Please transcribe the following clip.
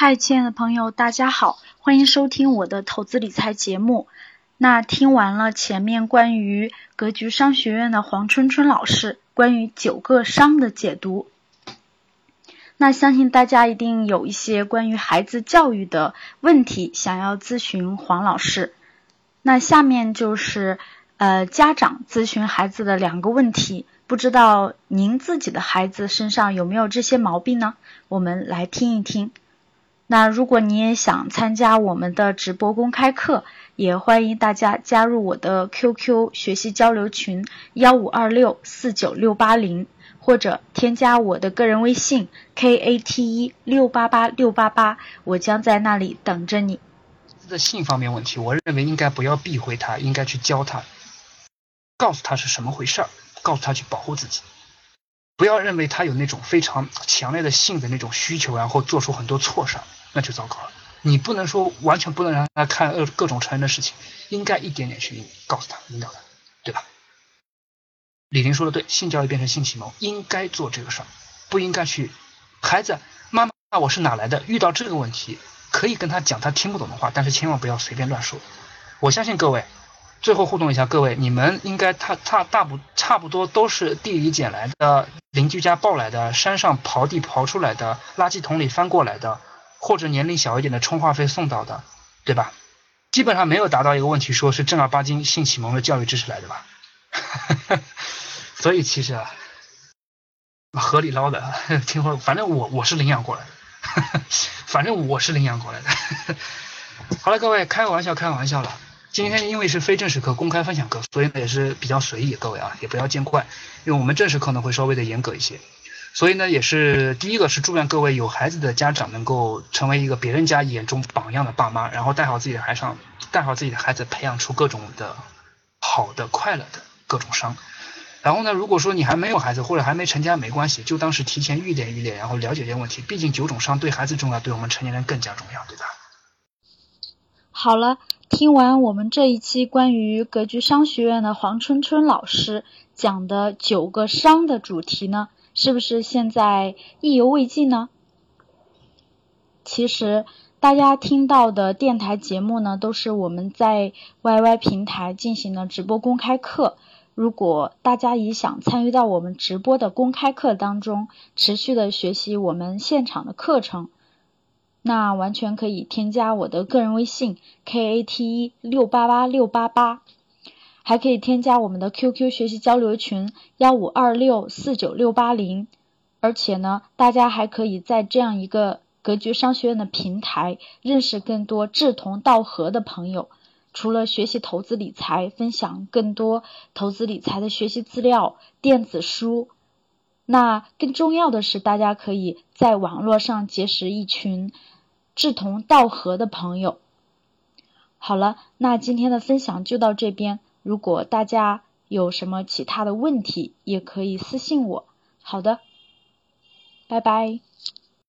嗨，亲爱的朋友，大家好，欢迎收听我的投资理财节目。那听完了前面关于格局商学院的黄春春老师关于九个商的解读，那相信大家一定有一些关于孩子教育的问题想要咨询黄老师。那下面就是呃家长咨询孩子的两个问题，不知道您自己的孩子身上有没有这些毛病呢？我们来听一听。那如果你也想参加我们的直播公开课，也欢迎大家加入我的 QQ 学习交流群幺五二六四九六八零，或者添加我的个人微信 KATE 六八八六八八，我将在那里等着你。的性方面问题，我认为应该不要避讳他，应该去教他，告诉他是什么回事儿，告诉他去保护自己。不要认为他有那种非常强烈的性的那种需求，然后做出很多错事儿。那就糟糕了。你不能说完全不能让他看各各种成人的事情，应该一点点去告诉他、引导他，对吧？李林说的对，性教育变成性启蒙，应该做这个事儿，不应该去。孩子，妈妈，我是哪来的？遇到这个问题，可以跟他讲他听不懂的话，但是千万不要随便乱说。我相信各位，最后互动一下，各位，你们应该他他大不差不多都是地里捡来的，邻居家抱来的，山上刨地刨出来的，垃圾桶里翻过来的。或者年龄小一点的充话费送到的，对吧？基本上没有达到一个问题，说是正儿八经性启蒙的教育知识来的吧？所以其实啊，河里捞的，听说反正我我是领养过来的，反正我是领养过来的。好了，各位开个玩笑，开个玩笑了。今天因为是非正式课，公开分享课，所以呢也是比较随意，各位啊也不要见怪，因为我们正式课呢会稍微的严格一些。所以呢，也是第一个是祝愿各位有孩子的家长能够成为一个别人家眼中榜样的爸妈，然后带好自己的孩上，带好自己的孩子，培养出各种的好的、快乐的各种伤。然后呢，如果说你还没有孩子或者还没成家，没关系，就当是提前预练预练，然后了解这些问题。毕竟九种伤对孩子重要，对我们成年人更加重要，对吧？好了，听完我们这一期关于格局商学院的黄春春老师讲的九个商的主题呢？是不是现在意犹未尽呢？其实大家听到的电台节目呢，都是我们在 YY 平台进行的直播公开课。如果大家也想参与到我们直播的公开课当中，持续的学习我们现场的课程，那完全可以添加我的个人微信 kate 六八八六八八。还可以添加我们的 QQ 学习交流群幺五二六四九六八零，而且呢，大家还可以在这样一个格局商学院的平台认识更多志同道合的朋友。除了学习投资理财，分享更多投资理财的学习资料、电子书，那更重要的是，大家可以在网络上结识一群志同道合的朋友。好了，那今天的分享就到这边。如果大家有什么其他的问题，也可以私信我。好的，拜拜。